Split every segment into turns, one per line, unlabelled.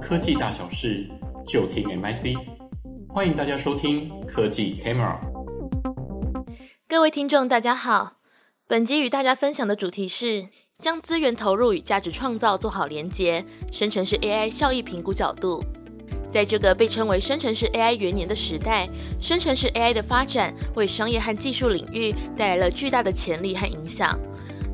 科技大小事，就听 MIC。欢迎大家收听科技 Camera。
各位听众，大家好。本集与大家分享的主题是将资源投入与价值创造做好连结，生成式 AI 效益评估角度。在这个被称为生成式 AI 元年的时代，生成式 AI 的发展为商业和技术领域带来了巨大的潜力和影响。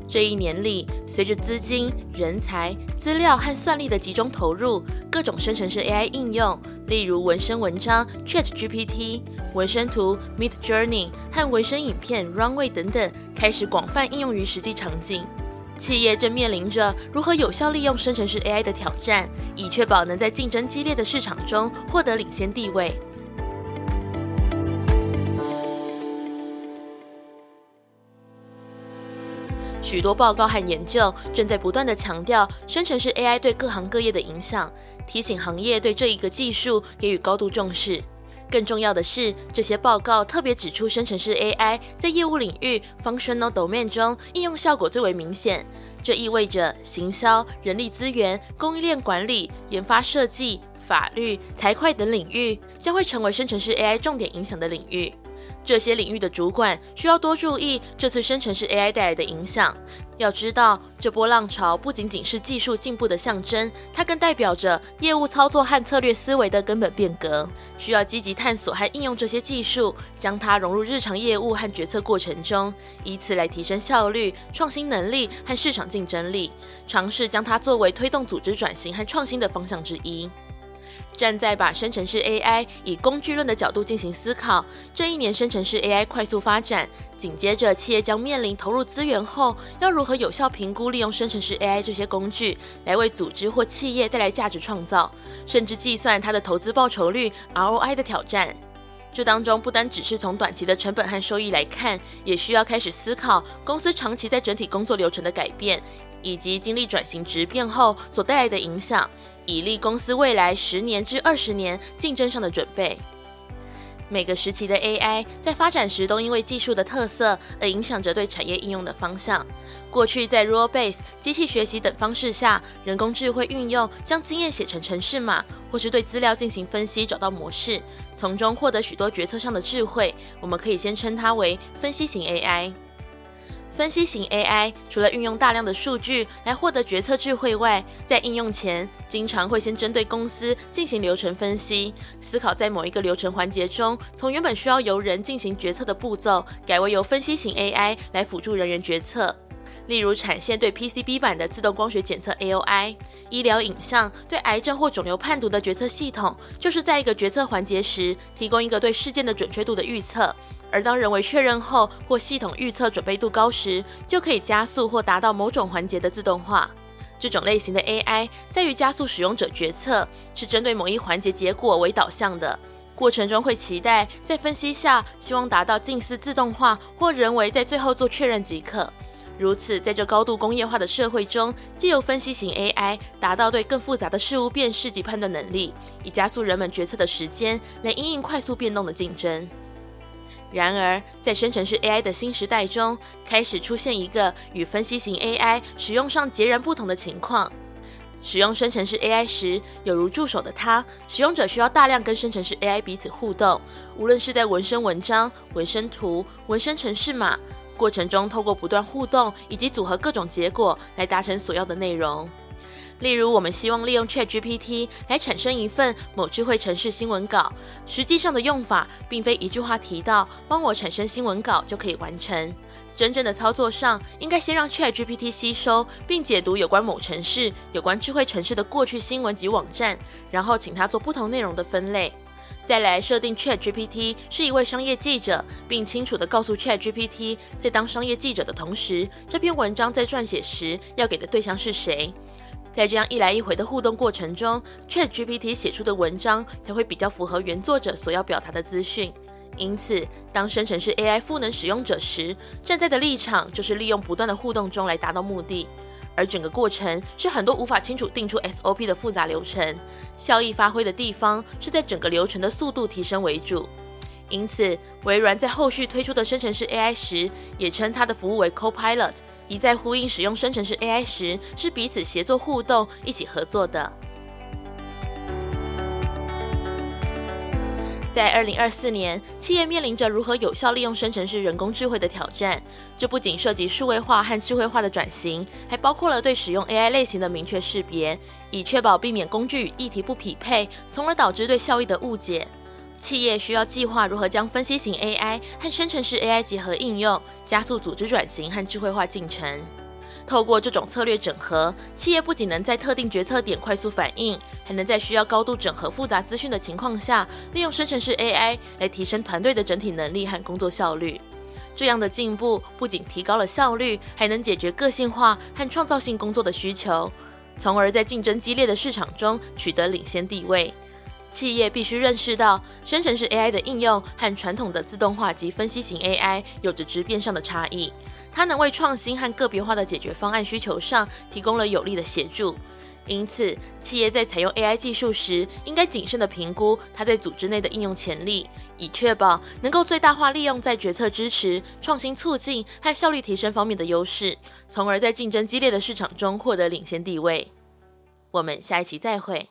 这一年里，随着资金、人才、资料和算力的集中投入，各种生成式 AI 应用，例如文声文章 ChatGPT、文声图 Midjourney 和文声影片 Runway 等等，开始广泛应用于实际场景。企业正面临着如何有效利用生成式 AI 的挑战，以确保能在竞争激烈的市场中获得领先地位。许多报告和研究正在不断地强调生成式 AI 对各行各业的影响，提醒行业对这一个技术给予高度重视。更重要的是，这些报告特别指出，生成式 AI 在业务领域 （functional domain） 中应用效果最为明显。这意味着行销、人力资源、供应链管理、研发设计、法律、财会等领域将会成为生成式 AI 重点影响的领域。这些领域的主管需要多注意这次生成式 AI 带来的影响。要知道，这波浪潮不仅仅是技术进步的象征，它更代表着业务操作和策略思维的根本变革。需要积极探索和应用这些技术，将它融入日常业务和决策过程中，以此来提升效率、创新能力和市场竞争力。尝试将它作为推动组织转型和创新的方向之一。站在把生成式 AI 以工具论的角度进行思考，这一年生成式 AI 快速发展，紧接着企业将面临投入资源后要如何有效评估利用生成式 AI 这些工具来为组织或企业带来价值创造，甚至计算它的投资报酬率 ROI 的挑战。这当中不单只是从短期的成本和收益来看，也需要开始思考公司长期在整体工作流程的改变，以及经历转型质变后所带来的影响。以利公司未来十年至二十年竞争上的准备。每个时期的 AI 在发展时都因为技术的特色而影响着对产业应用的方向。过去在 rule base、机器学习等方式下，人工智慧运用将经验写成程式码，或是对资料进行分析，找到模式，从中获得许多决策上的智慧。我们可以先称它为分析型 AI。分析型 AI 除了运用大量的数据来获得决策智慧外，在应用前，经常会先针对公司进行流程分析，思考在某一个流程环节中，从原本需要由人进行决策的步骤，改为由分析型 AI 来辅助人员决策。例如，产线对 PCB 板的自动光学检测 AOI，医疗影像对癌症或肿瘤判读的决策系统，就是在一个决策环节时，提供一个对事件的准确度的预测。而当人为确认后，或系统预测准备度高时，就可以加速或达到某种环节的自动化。这种类型的 AI 在于加速使用者决策，是针对某一环节结果为导向的。过程中会期待在分析下，希望达到近似自动化或人为在最后做确认即可。如此，在这高度工业化的社会中，借由分析型 AI 达到对更复杂的事物辨识及判断能力，以加速人们决策的时间，来因应快速变动的竞争。然而，在生成式 AI 的新时代中，开始出现一个与分析型 AI 使用上截然不同的情况。使用生成式 AI 时，有如助手的它，使用者需要大量跟生成式 AI 彼此互动，无论是在文身文章、文声图、文身程式码过程中，透过不断互动以及组合各种结果来达成所要的内容。例如，我们希望利用 ChatGPT 来产生一份某智慧城市新闻稿，实际上的用法并非一句话提到“帮我产生新闻稿”就可以完成。真正的操作上，应该先让 ChatGPT 吸收并解读有关某城市、有关智慧城市的过去新闻及网站，然后请它做不同内容的分类。再来设定 ChatGPT 是一位商业记者，并清楚地告诉 ChatGPT，在当商业记者的同时，这篇文章在撰写时要给的对象是谁。在这样一来一回的互动过程中，ChatGPT 写出的文章才会比较符合原作者所要表达的资讯。因此，当生成式 AI 赋能使用者时，站在的立场就是利用不断的互动中来达到目的。而整个过程是很多无法清楚定出 SOP 的复杂流程，效益发挥的地方是在整个流程的速度提升为主。因此，微软在后续推出的生成式 AI 时，也称它的服务为 Copilot。一再呼应使用生成式 AI 时，是彼此协作互动、一起合作的。在二零二四年，企业面临着如何有效利用生成式人工智慧的挑战。这不仅涉及数位化和智慧化的转型，还包括了对使用 AI 类型的明确识别，以确保避免工具与议题不匹配，从而导致对效益的误解。企业需要计划如何将分析型 AI 和生成式 AI 结合应用，加速组织转型和智慧化进程。透过这种策略整合，企业不仅能在特定决策点快速反应，还能在需要高度整合复杂资讯的情况下，利用生成式 AI 来提升团队的整体能力和工作效率。这样的进步不仅提高了效率，还能解决个性化和创造性工作的需求，从而在竞争激烈的市场中取得领先地位。企业必须认识到，生成式 AI 的应用和传统的自动化及分析型 AI 有着质变上的差异。它能为创新和个别化的解决方案需求上提供了有力的协助。因此，企业在采用 AI 技术时，应该谨慎地评估它在组织内的应用潜力，以确保能够最大化利用在决策支持、创新促进和效率提升方面的优势，从而在竞争激烈的市场中获得领先地位。我们下一期再会。